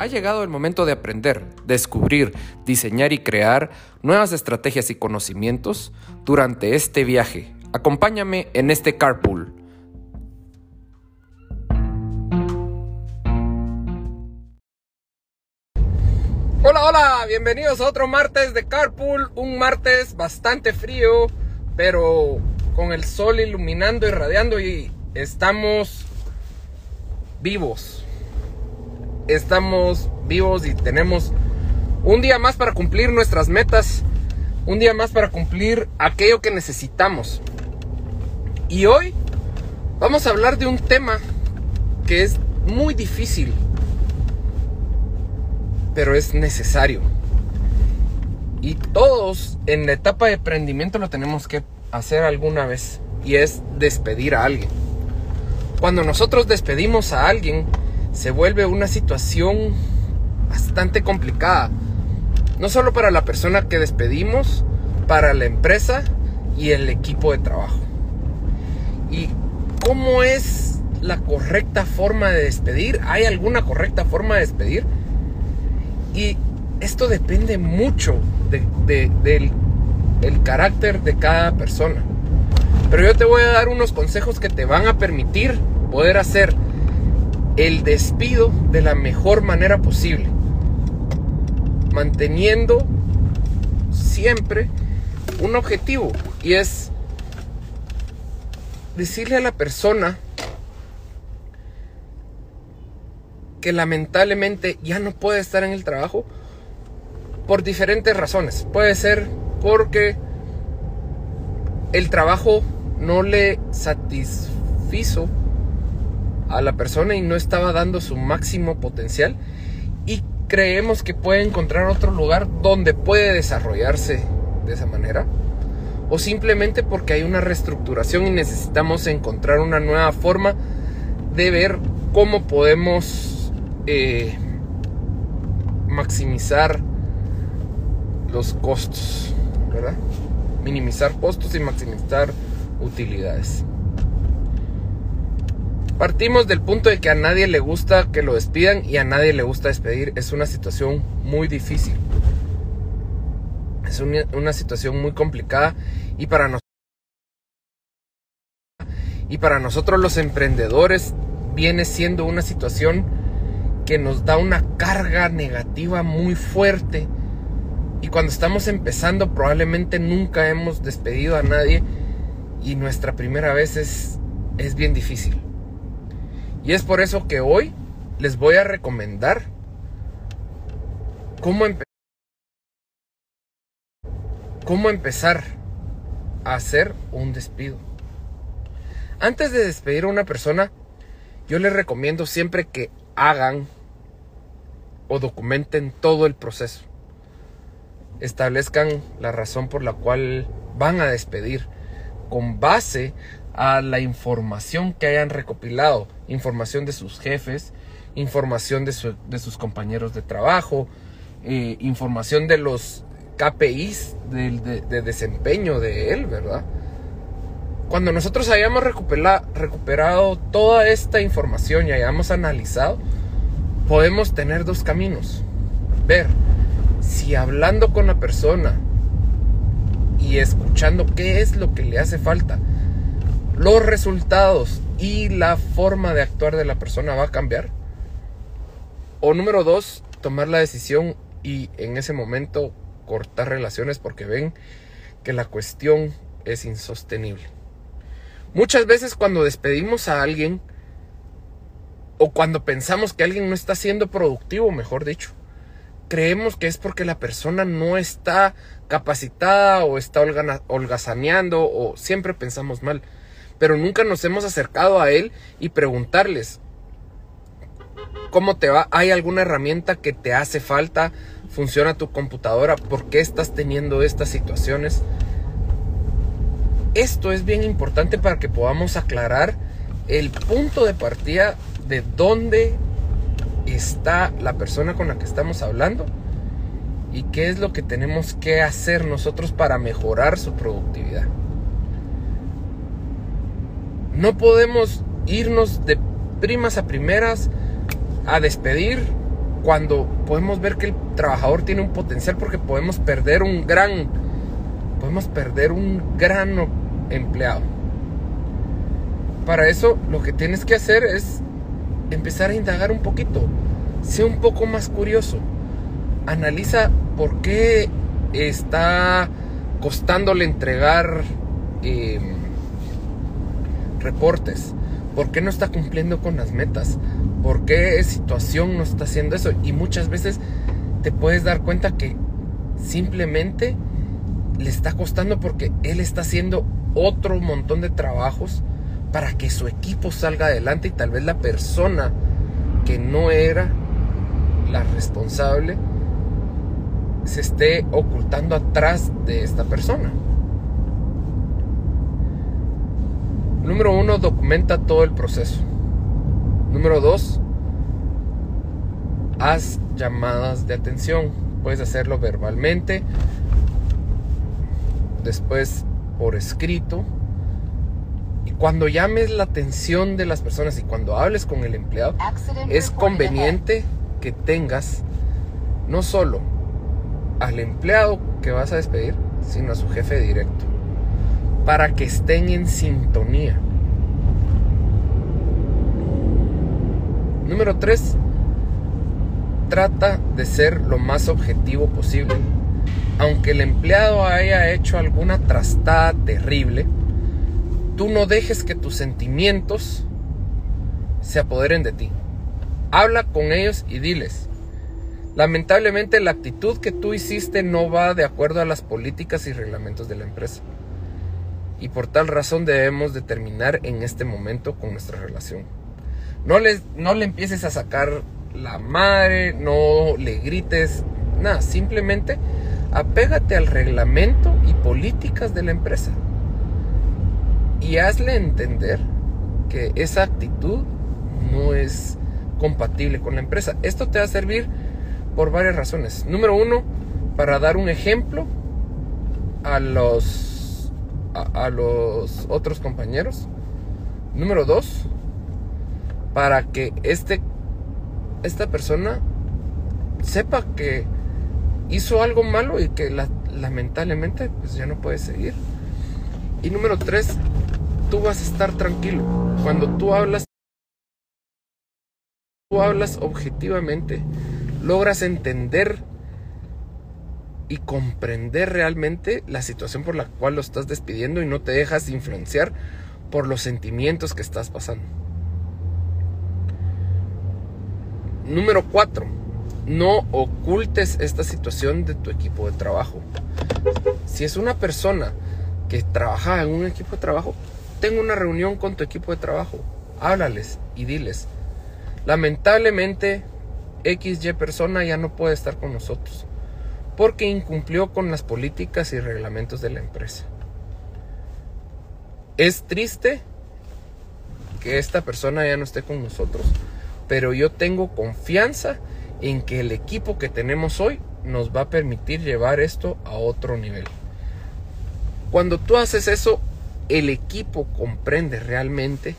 Ha llegado el momento de aprender, descubrir, diseñar y crear nuevas estrategias y conocimientos durante este viaje. Acompáñame en este carpool. Hola, hola, bienvenidos a otro martes de carpool, un martes bastante frío, pero con el sol iluminando y radiando y estamos vivos estamos vivos y tenemos un día más para cumplir nuestras metas, un día más para cumplir aquello que necesitamos. Y hoy vamos a hablar de un tema que es muy difícil, pero es necesario. Y todos en la etapa de emprendimiento lo tenemos que hacer alguna vez, y es despedir a alguien. Cuando nosotros despedimos a alguien, se vuelve una situación bastante complicada. No solo para la persona que despedimos, para la empresa y el equipo de trabajo. ¿Y cómo es la correcta forma de despedir? ¿Hay alguna correcta forma de despedir? Y esto depende mucho del el carácter de cada persona. Pero yo te voy a dar unos consejos que te van a permitir poder hacer el despido de la mejor manera posible, manteniendo siempre un objetivo y es decirle a la persona que lamentablemente ya no puede estar en el trabajo por diferentes razones. Puede ser porque el trabajo no le satisfizo a la persona y no estaba dando su máximo potencial y creemos que puede encontrar otro lugar donde puede desarrollarse de esa manera o simplemente porque hay una reestructuración y necesitamos encontrar una nueva forma de ver cómo podemos eh, maximizar los costos, ¿verdad? Minimizar costos y maximizar utilidades. Partimos del punto de que a nadie le gusta que lo despidan y a nadie le gusta despedir. Es una situación muy difícil. Es una, situación muy complicada y para nosotros y para nosotros los emprendedores viene siendo una situación que nos da una carga negativa muy fuerte. Y cuando estamos empezando probablemente nunca hemos despedido a nadie y nuestra primera vez es, es bien difícil. Y es por eso que hoy les voy a recomendar cómo, cómo empezar a hacer un despido. Antes de despedir a una persona, yo les recomiendo siempre que hagan o documenten todo el proceso. Establezcan la razón por la cual van a despedir con base a la información que hayan recopilado, información de sus jefes, información de, sus compañeros de trabajo, eh, información de los KPIs de, desempeño de él, ¿verdad? Cuando nosotros hayamos recuperado toda esta información y hayamos analizado, podemos tener dos caminos. Ver si hablando con la persona y escuchando qué es lo que le hace falta, los resultados y la forma de actuar de la persona va a cambiar. O número dos, tomar la decisión y en ese momento cortar relaciones porque ven que la cuestión es insostenible. Muchas veces cuando despedimos a alguien o cuando pensamos que alguien no está siendo productivo, mejor dicho, creemos que es porque la persona no está capacitada o está holgazaneando o siempre pensamos mal pero nunca nos hemos acercado a él y preguntarles, ¿cómo te va? ¿Hay alguna herramienta que te hace falta? ¿Funciona tu computadora? ¿Por qué estás teniendo estas situaciones? Esto es bien importante para que podamos aclarar el punto de partida de dónde está la persona con la que estamos hablando y qué es lo que tenemos que hacer nosotros para mejorar su productividad. No podemos irnos de primas a primeras a despedir cuando podemos ver que el trabajador tiene un potencial porque podemos perder un gran podemos perder un gran empleado. Para eso lo que tienes que hacer es empezar a indagar un poquito. Sea un poco más curioso. Analiza por qué está costándole entregar em, reportes. ¿Por qué no está cumpliendo con las metas? ¿Por qué situación no está haciendo eso? Y muchas veces te puedes dar cuenta que simplemente le está costando porque él está haciendo otro montón de trabajos para que su equipo salga adelante y tal vez la persona que no era la responsable se esté ocultando atrás de esta persona. Número uno, documenta todo el proceso. Número dos, haz llamadas de atención. Puedes hacerlo verbalmente, después por escrito. Y cuando llames la atención de las personas y cuando hables con el empleado, es conveniente que tengas no solo al empleado que vas a despedir, sino a su jefe directo, para que estén en sintonía. Número 3. Trata de ser lo más objetivo posible. Aunque el empleado haya hecho alguna trastada terrible, tú no dejes que tus sentimientos se apoderen de ti. Habla con ellos y diles, Lamentablemente la actitud que tú hiciste no va de acuerdo a las políticas y reglamentos de la empresa. Y por tal razón debemos determinar en este momento con nuestra relación. No le, no le empieces a sacar la madre, no le grites, nada, simplemente apégate al reglamento y políticas de la empresa. Y hazle entender que esa actitud no es compatible con la empresa. Esto te va a servir por varias razones. Número uno, para dar un ejemplo a los, a, los otros compañeros. Número dos, para que este, esta persona sepa que hizo algo malo y que lamentablemente pues ya no puede seguir. Y número tres, tú vas a estar tranquilo. Cuando tú hablas, tú hablas objetivamente logras entender y comprender realmente la situación por la cual lo estás despidiendo y no te dejas influenciar por los sentimientos que estás pasando. Número 4. No ocultes esta situación de tu equipo de trabajo. Si es una persona que trabaja en un equipo de trabajo, ten una reunión con tu equipo de trabajo. Háblales y diles. Lamentablemente XY persona ya no puede estar con nosotros porque incumplió con las políticas y reglamentos de la empresa. Es triste que esta persona ya no esté con nosotros, pero yo tengo confianza en que el equipo que tenemos hoy nos va a permitir llevar esto a otro nivel. Cuando tú haces eso, el equipo comprende realmente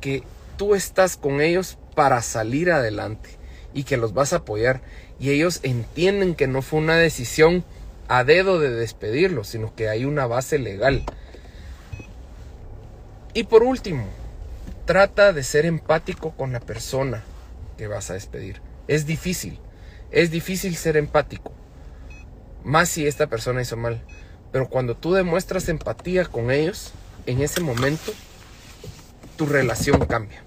que tú estás con ellos para salir adelante y que los vas a apoyar. Y ellos entienden que no fue una decisión a dedo de despedirlos, sino que hay una base legal. Y por último, trata de ser empático con la persona que vas a despedir. Es difícil, es difícil ser empático. Más si esta persona hizo mal. Pero cuando tú demuestras empatía con ellos, en ese momento, tu relación cambia.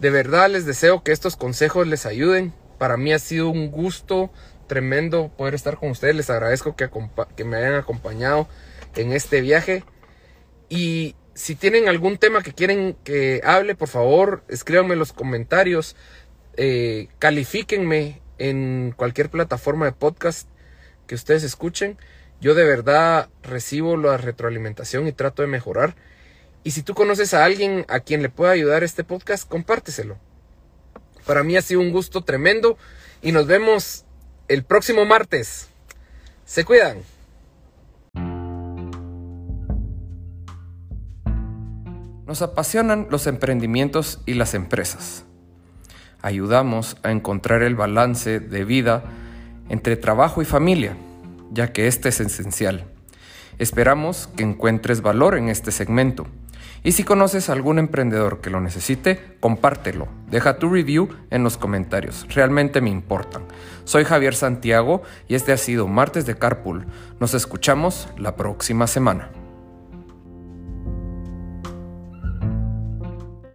De verdad les deseo que estos consejos les ayuden. Para mí ha sido un gusto tremendo poder estar con ustedes. Les agradezco que, me hayan acompañado en este viaje. Y si tienen algún tema que quieren que hable, por favor, escríbanme en los comentarios. Eh, califíquenme en cualquier plataforma de podcast que ustedes escuchen. Yo de verdad recibo la retroalimentación y trato de mejorar. Y si tú conoces a alguien a quien le pueda ayudar este podcast, compárteselo. Para mí ha sido un gusto tremendo y nos vemos el próximo martes. Se cuidan. Nos apasionan los emprendimientos y las empresas. ayudamos a encontrar el balance de vida entre trabajo y familia, ya que este es esencial. Esperamos que encuentres valor en este segmento. Y si conoces a algún emprendedor que lo necesite, compártelo. Deja tu review en los comentarios. Realmente me importan. Soy Javier Santiago y este ha sido Martes de Carpool. Nos escuchamos la próxima semana.